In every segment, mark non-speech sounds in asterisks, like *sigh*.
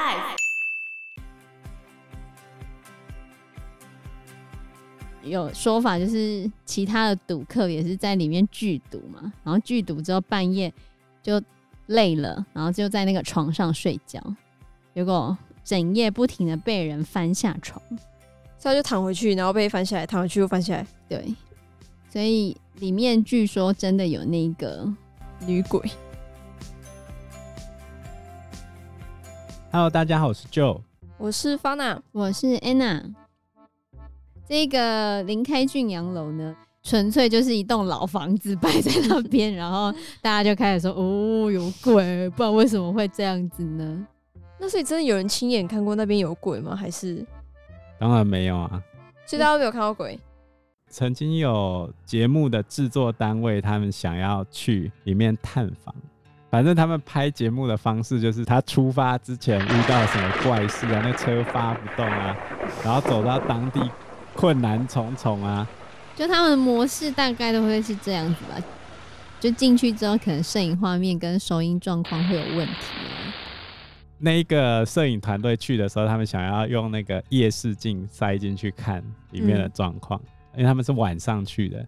Life。有说法就是，其他的赌客也是在里面聚赌嘛，然后聚赌之后半夜就累了，然后就在那个床上睡觉，结果整夜不停的被人翻下床，所以就躺回去，然后被翻下来，躺回去又翻下来，对，所以里面据说真的有那个女鬼。Hello，大家好，我是 Joe，我是 Fana，我是 Anna。这个林开俊洋楼呢，纯粹就是一栋老房子摆在那边，*laughs* 然后大家就开始说：“哦，有鬼！”不知道为什么会这样子呢？那所以真的有人亲眼看过那边有鬼吗？还是？当然没有啊！所以大家都没有看到鬼。曾经有节目的制作单位，他们想要去里面探访。反正他们拍节目的方式就是，他出发之前遇到什么怪事啊，那车发不动啊，然后走到当地。困难重重啊！就他们的模式大概都会是这样子吧。就进去之后，可能摄影画面跟收音状况会有问题。那一个摄影团队去的时候，他们想要用那个夜视镜塞进去看里面的状况，嗯，因为他们是晚上去的，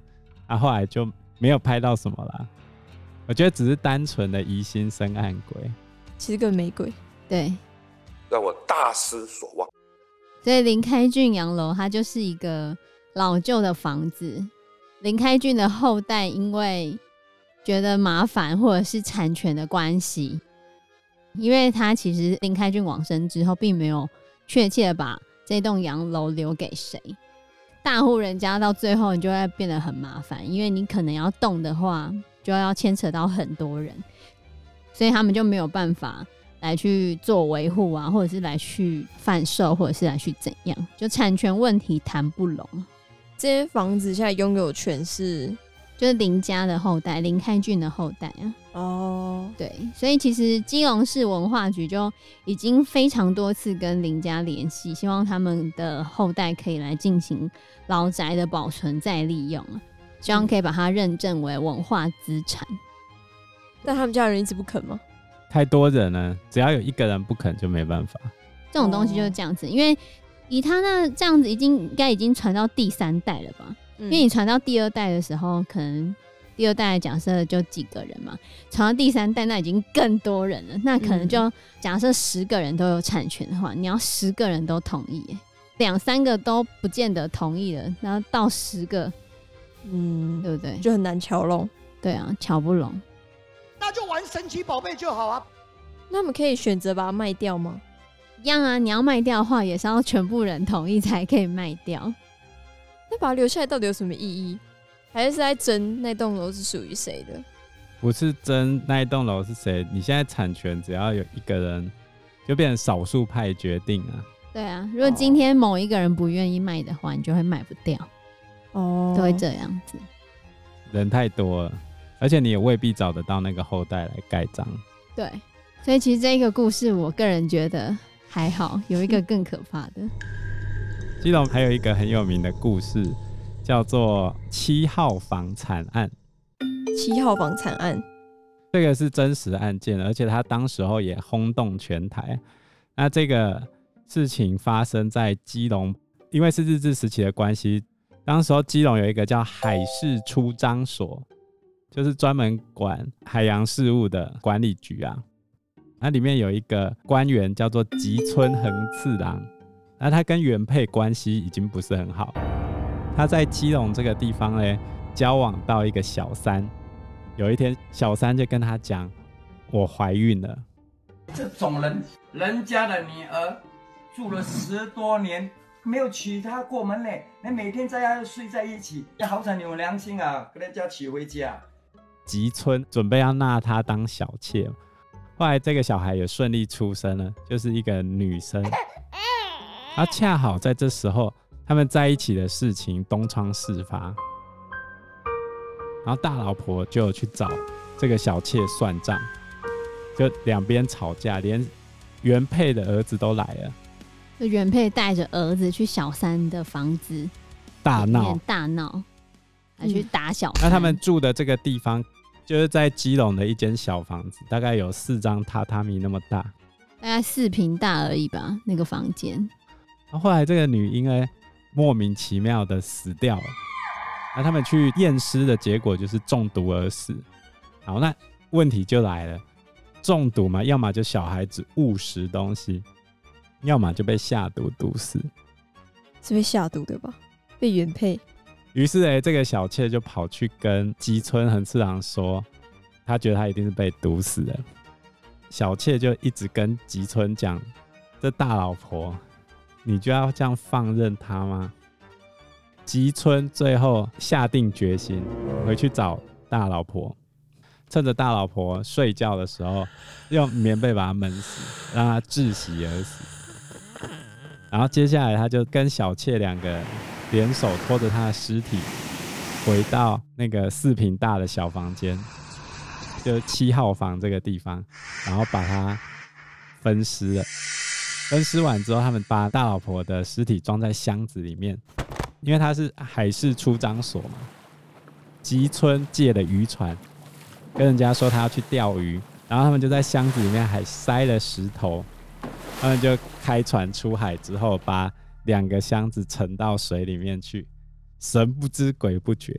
啊，后来就没有拍到什么啦。我觉得只是单纯的疑心生暗鬼，其实个玫瑰，对，让我大失所望。所以林开俊洋楼它就是一个老旧的房子。林开俊的后代因为觉得麻烦或者是产权的关系，因为他其实林开俊往生之后，并没有确切的把这栋洋楼留给谁。大户人家到最后你就会变得很麻烦，因为你可能要动的话，就要牵扯到很多人，所以他们就没有办法。来去做维护啊，或者是来去贩售，或者是来去怎样，就产权问题谈不拢。这些房子现在拥有权是就是林家的后代，林开俊的后代啊。哦，对，所以其实基隆市文化局就已经非常多次跟林家联系，希望他们的后代可以来进行老宅的保存再利用，希望可以把它认证为文化资产。但他们家人一直不肯吗？太多人了，只要有一个人不肯，就没办法。这种东西就是这样子，因为以他那这样子，已经应该已经传到第三代了吧？嗯、因为你传到第二代的时候，可能第二代假设就几个人嘛，传到第三代那已经更多人了，那可能就假设十个人都有产权的话，你要十个人都同意，两三个都不见得同意了，然后到十个，嗯，对不对？就很难瞧拢。对啊，瞧不拢。那就玩神奇宝贝就好啊！那我们可以选择把它卖掉吗？一样啊，你要卖掉的话，也是要全部人同意才可以卖掉。那把它留下来到底有什么意义？还是在争那栋楼是属于谁的？不是争那一栋楼是谁，你现在产权只要有一个人，就变成少数派决定啊。对啊，如果今天某一个人不愿意卖的话，你就会卖不掉。哦，都会这样子。人太多了。而且你也未必找得到那个后代来盖章。对，所以其实这个故事，我个人觉得还好。有一个更可怕的，基隆还有一个很有名的故事，叫做七号房惨案。七号房惨案，这个是真实案件，而且他当时候也轰动全台。那这个事情发生在基隆，因为是日治时期的关系，当时候基隆有一个叫海事出张所。就是专门管海洋事务的管理局啊，那里面有一个官员叫做吉村恒次郎，那他跟原配关系已经不是很好，他在基隆这个地方呢，交往到一个小三，有一天小三就跟他讲，我怀孕了。这种人，人家的女儿住了十多年，没有娶她过门嘞，你每天在家睡在一起，你好惨，你有良心啊，跟人家娶回家。吉村准备要纳她当小妾，后来这个小孩也顺利出生了，就是一个女生。而恰好在这时候，他们在一起的事情东窗事发，然后大老婆就去找这个小妾算账，就两边吵架，连原配的儿子都来了。原配带着儿子去小三的房子大闹，大闹。还去打小、嗯，那他们住的这个地方，就是在基隆的一间小房子，大概有四张榻榻米那么大。大概四平大而已吧，那个房间。然后后来这个女婴呢，莫名其妙的死掉了。那他们去验尸的结果就是中毒而死。好，那问题就来了，中毒嘛，要么就小孩子误食东西，要么就被下毒毒死。是被下毒的吧？被原配。于是哎，这个小妾就跑去跟吉村恒次郎说，他觉得他一定是被毒死的。小妾就一直跟吉村讲：“这大老婆，你就要这样放任他吗？”吉村最后下定决心回去找大老婆，趁着大老婆睡觉的时候，用棉被把她闷死，让她窒息而死。然后接下来，他就跟小妾两个联手拖着他的尸体，回到那个四坪大的小房间，就七号房这个地方，然后把它分尸了。分尸完之后，他们把大老婆的尸体装在箱子里面，因为他是海事出张所嘛。吉村借的渔船，跟人家说他要去钓鱼，然后他们就在箱子里面还塞了石头。他们就开船出海之后，把两个箱子沉到水里面去，神不知鬼不觉。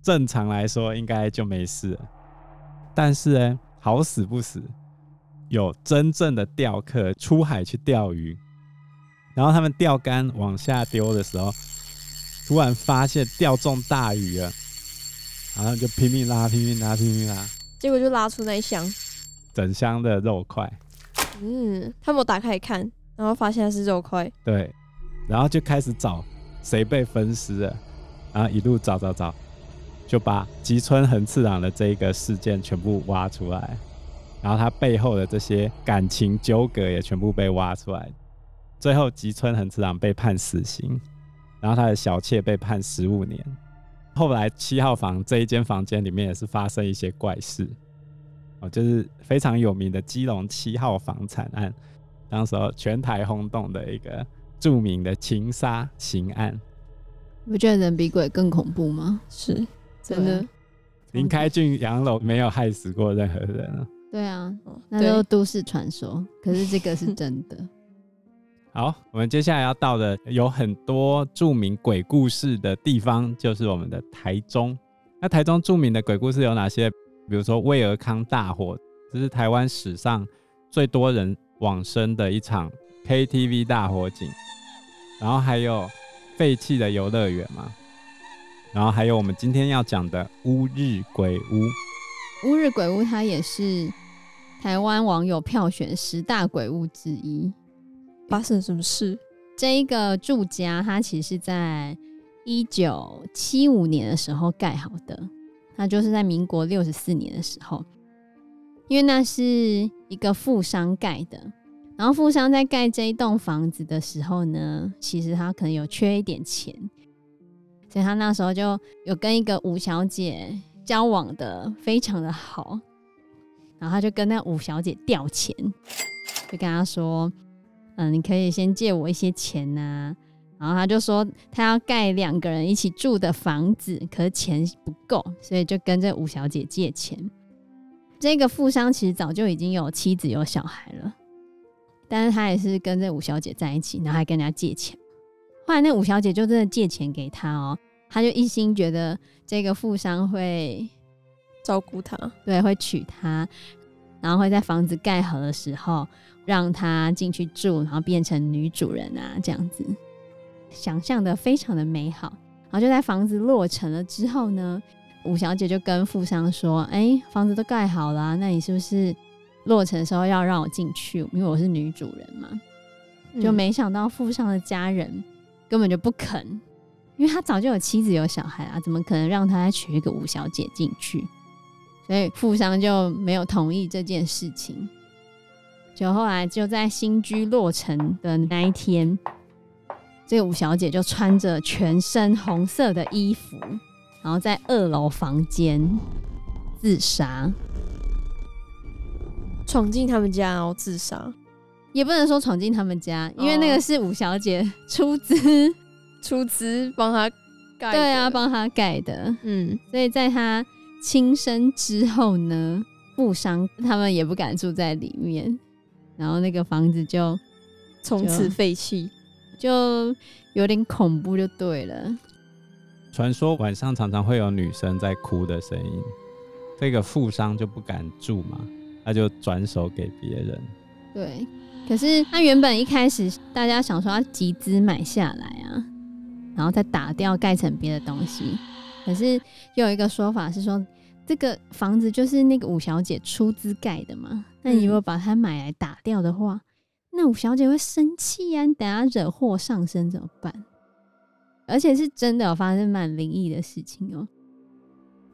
正常来说应该就没事了，但是呢，好死不死，有真正的钓客出海去钓鱼，然后他们钓竿往下丢的时候，突然发现钓中大鱼了，然后就拼命拉，拼命拉，拼命拉，结果就拉出那一箱。整箱的肉块。嗯，他们打开看，然后发现是肉块。对，然后就开始找谁被分尸了，然后一路找找找，就把吉村恒次郎的这个事件全部挖出来，然后他背后的这些感情纠葛也全部被挖出来。最后吉村恒次郎被判死刑，然后他的小妾被判十五年。后来七号房这一间房间里面也是发生一些怪事。哦，就是非常有名的基隆七号房产案，当时候全台轰动的一个著名的情杀刑案。你不觉得人比鬼更恐怖吗？是，真的。林开俊洋楼没有害死过任何人啊。对啊，那都都市传说，可是这个是真的。*laughs* 好，我们接下来要到的有很多著名鬼故事的地方，就是我们的台中。那台中著名的鬼故事有哪些？比如说威尔康大火，这是台湾史上最多人往生的一场 KTV 大火警，然后还有废弃的游乐园嘛，然后还有我们今天要讲的乌日鬼屋。乌日鬼屋它也是台湾网友票选十大鬼屋之一。发生什么事？这一个住家它其实是在一九七五年的时候盖好的。那就是在民国六十四年的时候，因为那是一个富商盖的，然后富商在盖这一栋房子的时候呢，其实他可能有缺一点钱，所以他那时候就有跟一个吴小姐交往的非常的好，然后他就跟那吴小姐调钱，就跟他说：“嗯，你可以先借我一些钱呐。”然后他就说他要盖两个人一起住的房子，可是钱不够，所以就跟这吴小姐借钱。这个富商其实早就已经有妻子有小孩了，但是他也是跟这吴小姐在一起，然后还跟人家借钱。后来那吴小姐就真的借钱给他哦，他就一心觉得这个富商会照顾他，对，会娶她，然后会在房子盖好的时候让她进去住，然后变成女主人啊，这样子。想象的非常的美好，然后就在房子落成了之后呢，吴小姐就跟富商说：“哎、欸，房子都盖好了，那你是不是落成的时候要让我进去？因为我是女主人嘛。嗯”就没想到富商的家人根本就不肯，因为他早就有妻子有小孩啊，怎么可能让他再娶一个吴小姐进去？所以富商就没有同意这件事情。就后来就在新居落成的那一天。这个吴小姐就穿着全身红色的衣服，然后在二楼房间自杀，闯进他们家然后自杀，也不能说闯进他们家，因为那个是吴小姐 *laughs* 出资、哦、出资帮他盖，对啊，帮他盖的，嗯，所以在她轻生之后呢，富商他们也不敢住在里面，然后那个房子就从此废弃，就有点恐怖，就对了。传说晚上常常会有女生在哭的声音，这个富商就不敢住嘛，他就转手给别人。对，可是他原本一开始大家想说要集资买下来啊，然后再打掉盖成别的东西。可是又有一个说法是说，这个房子就是那个五小姐出资盖的嘛。那你如果把它买来打掉的话，那五小姐会生气呀，你等下惹祸上身怎么办？而且是真的有发生蛮灵异的事情哦。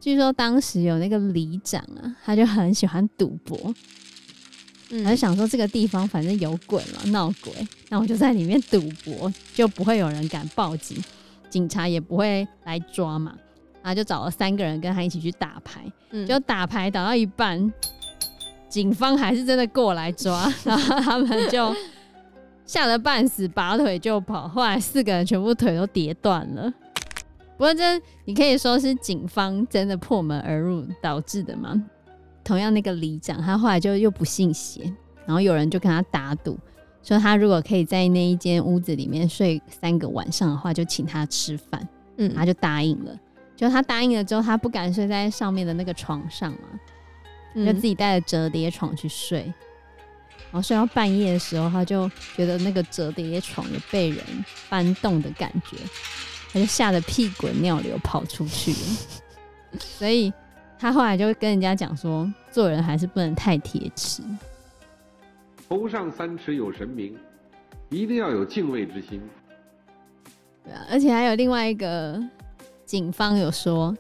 据说当时有那个里长啊，他就很喜欢赌博。嗯，他就想说这个地方反正有鬼嘛，闹鬼，那我就在里面赌博，就不会有人敢报警，警察也不会来抓嘛。然后就找了三个人跟他一起去打牌，嗯，就打牌打到一半，警方还是真的过来抓，*laughs* 然后他们就吓得半死，拔腿就跑。后来四个人全部腿都跌断了。不过这你可以说是警方真的破门而入导致的吗？同样，那个里长他后来就又不信邪，然后有人就跟他打赌，说他如果可以在那一间屋子里面睡三个晚上的话，就请他吃饭。嗯，他就答应了。就他答应了之后，他不敢睡在上面的那个床上嘛，嗯、就自己带着折叠床去睡。然后睡到半夜的时候，他就觉得那个折叠床有被人搬动的感觉，他就吓得屁滚尿流跑出去了。*laughs* 所以。他后来就跟人家讲说，做人还是不能太铁齿。头上三尺有神明，一定要有敬畏之心。对啊，而且还有另外一个警方有说，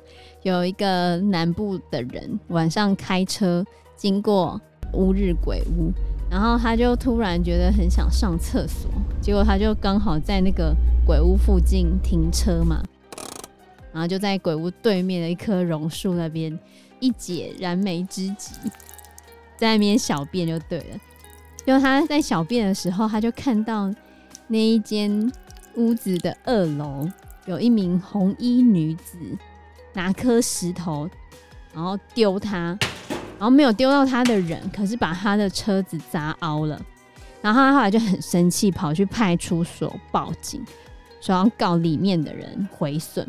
有一个南部的人晚上开车经过乌日鬼屋，然后他就突然觉得很想上厕所，结果他就刚好在那个鬼屋附近停车嘛。然后就在鬼屋对面的一棵榕树那边，一解燃眉之急，在那边小便就对了。因为他在小便的时候，他就看到那一间屋子的二楼有一名红衣女子拿颗石头，然后丢他，然后没有丢到他的人，可是把他的车子砸凹了。然后他后来就很生气，跑去派出所报警，说要告里面的人毁损。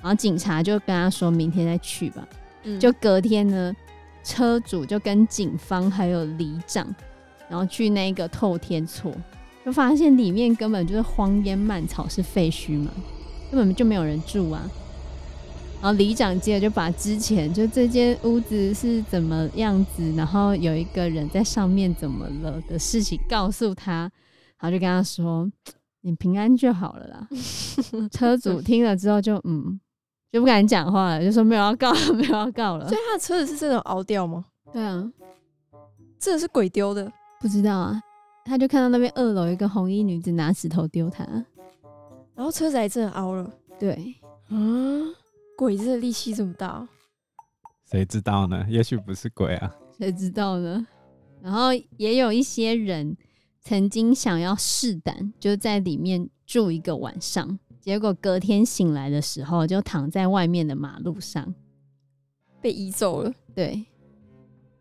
然后警察就跟他说：“明天再去吧。嗯”就隔天呢，车主就跟警方还有里长，然后去那个透天厝，就发现里面根本就是荒烟蔓草，是废墟嘛，根本就没有人住啊。然后里长接着就把之前就这间屋子是怎么样子，然后有一个人在上面怎么了的事情告诉他，然后就跟他说：“你平安就好了啦。*laughs* ”车主听了之后就嗯。就不敢讲话了，就说没有要告了，*laughs* 没有要告了。所以他的车子是真的凹掉吗？对啊，这个是鬼丢的，不知道啊。他就看到那边二楼一个红衣女子拿石头丢他，然后车子还真的凹了。对，啊，鬼子的力气这么大，谁知道呢？也许不是鬼啊，谁知道呢？然后也有一些人曾经想要试胆，就在里面住一个晚上。结果隔天醒来的时候，就躺在外面的马路上，被移走了。对，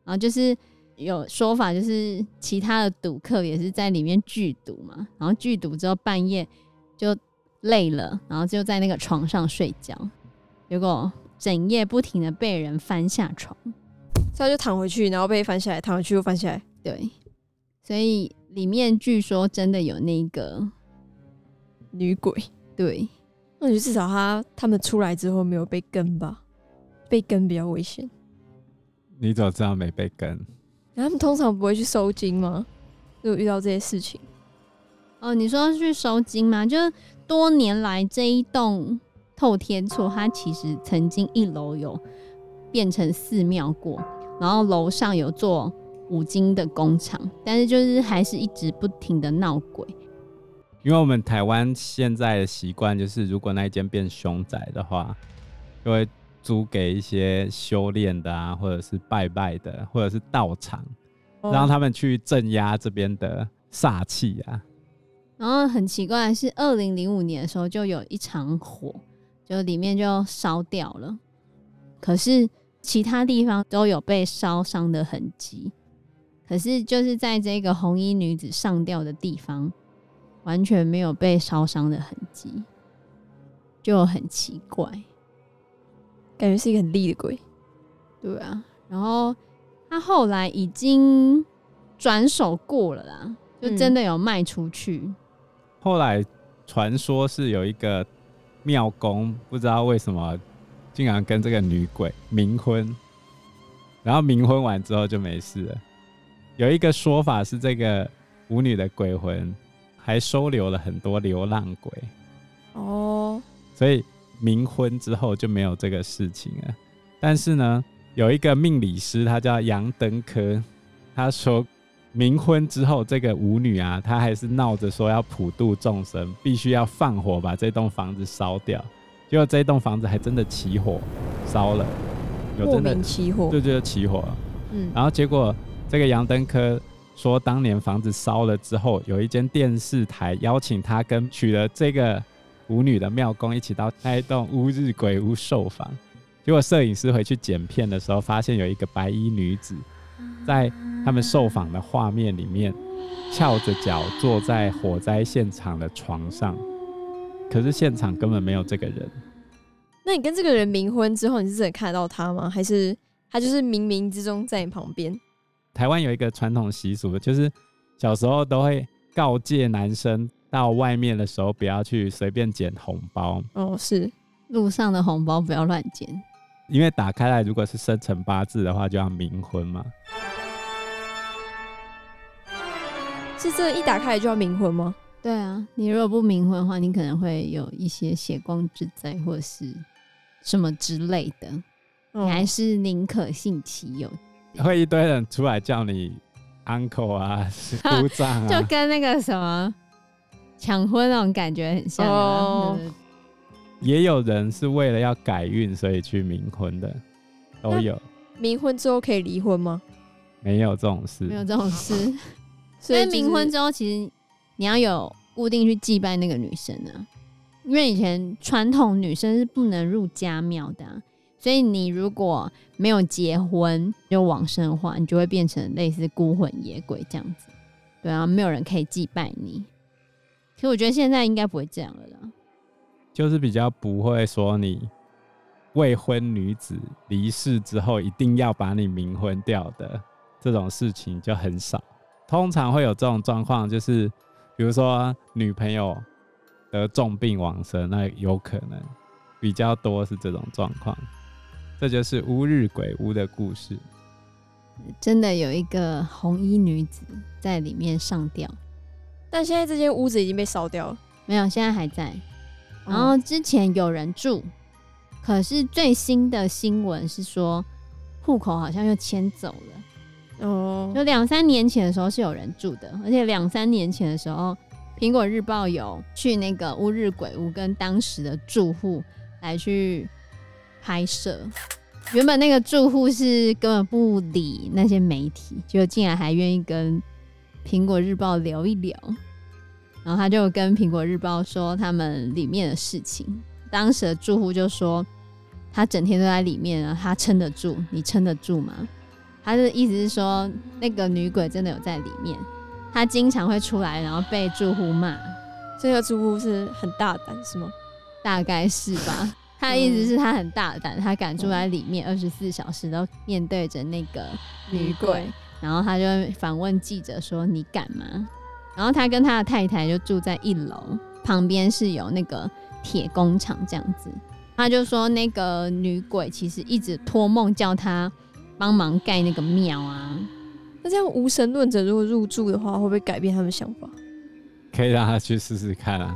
然后就是有说法，就是其他的赌客也是在里面聚赌嘛，然后聚赌之后半夜就累了，然后就在那个床上睡觉，结果整夜不停的被人翻下床，所以他就躺回去，然后被翻下来，躺回去又翻下来。对，所以里面据说真的有那个女鬼。对，那就至少他他们出来之后没有被跟吧？被跟比较危险。你怎么知道没被跟？他们通常不会去收金吗？如果遇到这些事情，哦，你说去收金吗？就多年来这一栋透天厝，它其实曾经一楼有变成寺庙过，然后楼上有做五金的工厂，但是就是还是一直不停的闹鬼。因为我们台湾现在的习惯就是，如果那一间变凶宅的话，就会租给一些修炼的啊，或者是拜拜的，或者是道场，哦、让他们去镇压这边的煞气啊。然后很奇怪是，二零零五年的时候就有一场火，就里面就烧掉了，可是其他地方都有被烧伤的痕迹。可是就是在这个红衣女子上吊的地方，完全没有被烧伤的痕迹，就很奇怪，感觉是一个很厉的鬼。对啊，然后他后来已经转手过了啦，就真的有卖出去。嗯、后来传说是有一个庙公，不知道为什么竟然跟这个女鬼冥婚，然后冥婚完之后就没事了。有一个说法是，这个舞女的鬼魂还收留了很多流浪鬼。哦，所以冥婚之后就没有这个事情了。但是呢，有一个命理师，他叫杨登科，他说冥婚之后，这个舞女啊，她还是闹着说要普度众生，必须要放火把这栋房子烧掉。结果这栋房子还真的起火烧了，有真的起火，对，就起火了。嗯，然后结果这个杨登科说，当年房子烧了之后，有一间电视台邀请他跟娶了这个舞女的庙公一起到那一栋乌日鬼屋受访。结果摄影师回去剪片的时候，发现有一个白衣女子在他们受访的画面里面，翘着脚坐在火灾现场的床上，可是现场根本没有这个人。那你跟这个人冥婚之后，你是真的看得到他吗？还是他就是冥冥之中在你旁边？台湾有一个传统习俗，就是小时候都会告诫男生到外面的时候不要去随便捡红包。哦，是路上的红包不要乱捡。因为打开来，如果是生辰八字的话，就要冥婚嘛。是这一打开来就要冥婚吗？对啊，你如果不冥婚的话，你可能会有一些血光之灾或者是什么之类的。你还是宁可信其有，会一堆人出来叫你 uncle 啊、姑丈啊，*laughs* 就跟那个什么抢婚那种感觉很像哦。也有人是为了要改运，所以去冥婚的，都有。冥婚之后可以离婚吗？没有这种事，没有这种事。*laughs* 所以冥婚之后，其实你要有固定去祭拜那个女生啊，因为以前传统女生是不能入家庙的啊，所以你如果没有结婚就往生的话，你就会变成类似孤魂野鬼这样子。对啊，没有人可以祭拜你。其实我觉得现在应该不会这样了啦。就是比较不会说你未婚女子离世之后一定要把你冥婚掉的这种事情就很少，通常会有这种状况，就是比如说女朋友得重病往生，那有可能比较多是这种状况。这就是乌日鬼屋的故事，真的有一个红衣女子在里面上吊，但现在这间屋子已经被烧掉了，没有，现在还在。然后之前有人住，可是最新的新闻是说户口好像又迁走了。哦，就两三年前的时候是有人住的，而且两三年前的时候，苹果日报有去那个乌日鬼屋跟当时的住户来去拍摄。原本那个住户是根本不理那些媒体，就竟然还愿意跟苹果日报聊一聊。然后他就跟苹果日报说他们里面的事情。当时的住户就说，他整天都在里面啊，他撑得住，你撑得住吗？他的意思是说，那个女鬼真的有在里面，他经常会出来，然后被住户骂。这个住户是很大胆是吗？大概是吧。*laughs* 他的意思是他很大胆，他敢住在里面，二十四小时都面对着那个女鬼。然后他就反问记者说：“你敢吗？”然后他跟他的太太就住在一楼，旁边是有那个铁工厂这样子。他就说那个女鬼其实一直托梦叫他帮忙盖那个庙啊。那这样无神论者如果入住的话，会不会改变他们想法？可以让他去试试看啊。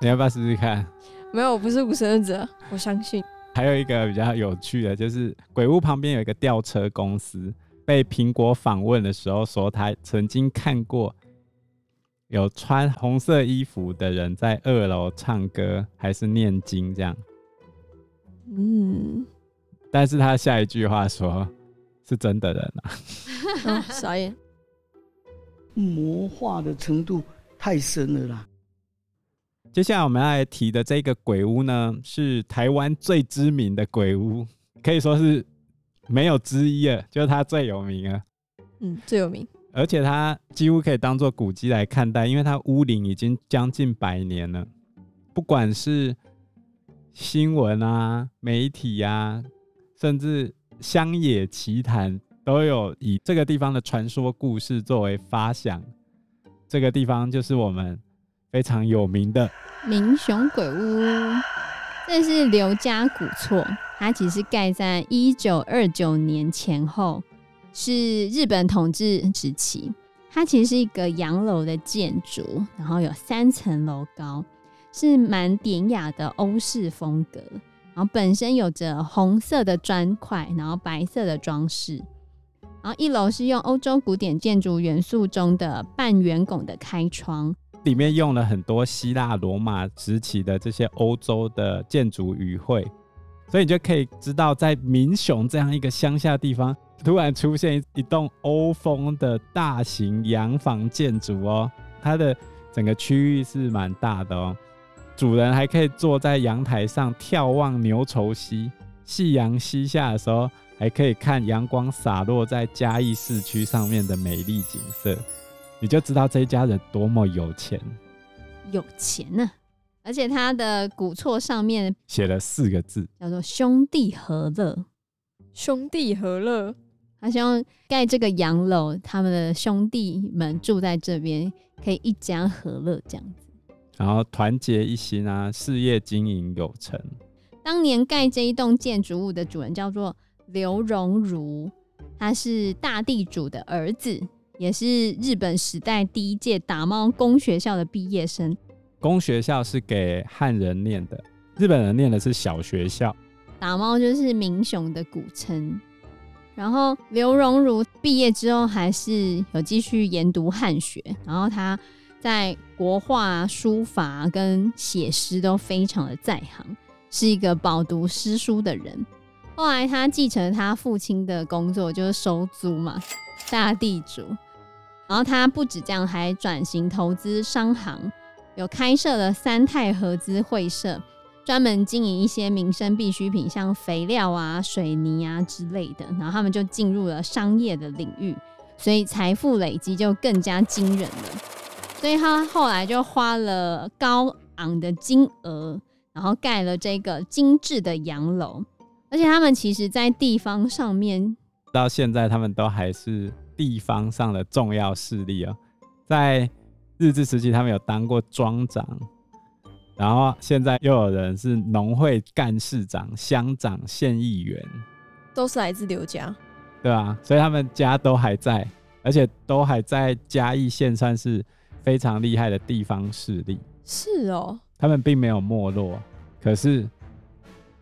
你要不要试试看？没有，我不是无神论者，我相信。还有一个比较有趣的，就是鬼屋旁边有一个吊车公司，被苹果访问的时候说他曾经看过。有穿红色衣服的人在二楼唱歌，还是念经这样？嗯，但是他下一句话说是真的人啊，*laughs* 哦、傻眼，魔化的程度太深了啦。接下来我们要来提的这个鬼屋呢，是台湾最知名的鬼屋，可以说是没有之一了，就是它最有名啊。嗯，最有名。而且它几乎可以当做古迹来看待，因为它屋龄已经将近百年了。不管是新闻啊、媒体啊，甚至乡野奇谈，都有以这个地方的传说故事作为发想。这个地方就是我们非常有名的民雄鬼屋。这是刘家古厝，它其实盖在一九二九年前后。是日本统治时期，它其实是一个洋楼的建筑，然后有三层楼高，是蛮典雅的欧式风格。然后本身有着红色的砖块，然后白色的装饰。然后一楼是用欧洲古典建筑元素中的半圆拱的开窗，里面用了很多希腊罗马时期的这些欧洲的建筑语汇，所以你就可以知道，在民雄这样一个乡下地方。突然出现一栋欧风的大型洋房建筑哦，它的整个区域是蛮大的哦。主人还可以坐在阳台上眺望牛稠溪，夕阳西下的时候，还可以看阳光洒落在嘉义市区上面的美丽景色。你就知道这一家人多么有钱，有钱呢、而且他的古厝上面写了四个字，叫做“兄弟和乐”。兄弟和乐。他希望盖这个洋楼，他们的兄弟们住在这边，可以一家和乐这样子，然后团结一心啊，事业经营有成。当年盖这一栋建筑物的主人叫做刘荣儒，他是大地主的儿子，也是日本时代第一届打猫工学校的毕业生。公学校是给汉人念的，日本人念的是小学校。打猫就是民雄的古称。然后刘荣儒毕业之后，还是有继续研读汉学。然后他在国画、书法跟写诗都非常的在行，是一个饱读诗书的人。后来他继承他父亲的工作，就是收租嘛，大地主。然后他不止这样，还转型投资商行，有开设了三泰合资会社。专门经营一些民生必需品，像肥料啊、水泥啊之类的，然后他们就进入了商业的领域，所以财富累积就更加惊人了。所以他后来就花了高昂的金额，然后盖了这个精致的洋楼。而且他们其实，在地方上面，到现在他们都还是地方上的重要势力哦。在日治时期，他们有当过庄长。然后现在又有人是农会干事长、乡长、县议员，都是来自刘家，对啊，所以他们家都还在，而且都还在嘉义县，算是非常厉害的地方势力。是哦，他们并没有没落，可是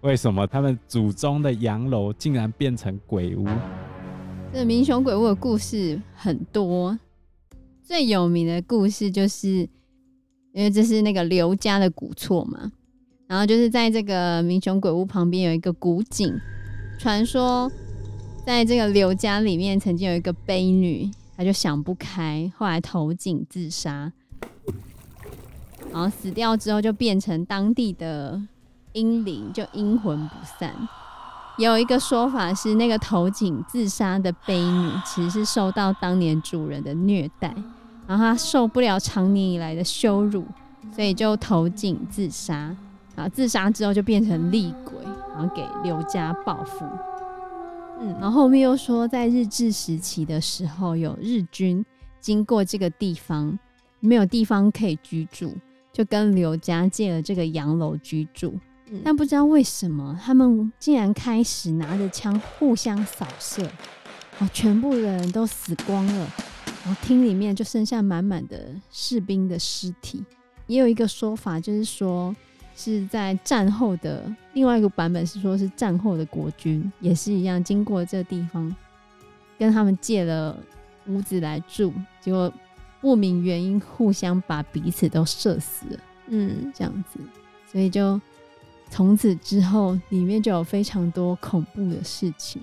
为什么他们祖宗的洋楼竟然变成鬼屋？这民雄鬼屋的故事很多，最有名的故事就是。因为这是那个刘家的古厝嘛，然后就是在这个民雄鬼屋旁边有一个古井，传说在这个刘家里面曾经有一个悲女，她就想不开，后来投井自杀，然后死掉之后就变成当地的阴灵，就阴魂不散。有一个说法是，那个投井自杀的悲女其实是受到当年主人的虐待。然后他受不了长年以来的羞辱，所以就投井自杀。然后自杀之后就变成厉鬼，然后给刘家报复。嗯，然后后面又说，在日治时期的时候，有日军经过这个地方，没有地方可以居住，就跟刘家借了这个洋楼居住。嗯，但不知道为什么，他们竟然开始拿着枪互相扫射，哦，全部的人都死光了。然后厅里面就剩下满满的士兵的尸体，也有一个说法，就是说是在战后的另外一个版本是说是战后的国军也是一样，经过这个地方跟他们借了屋子来住，结果不明原因互相把彼此都射死了，嗯，这样子，所以就从此之后里面就有非常多恐怖的事情。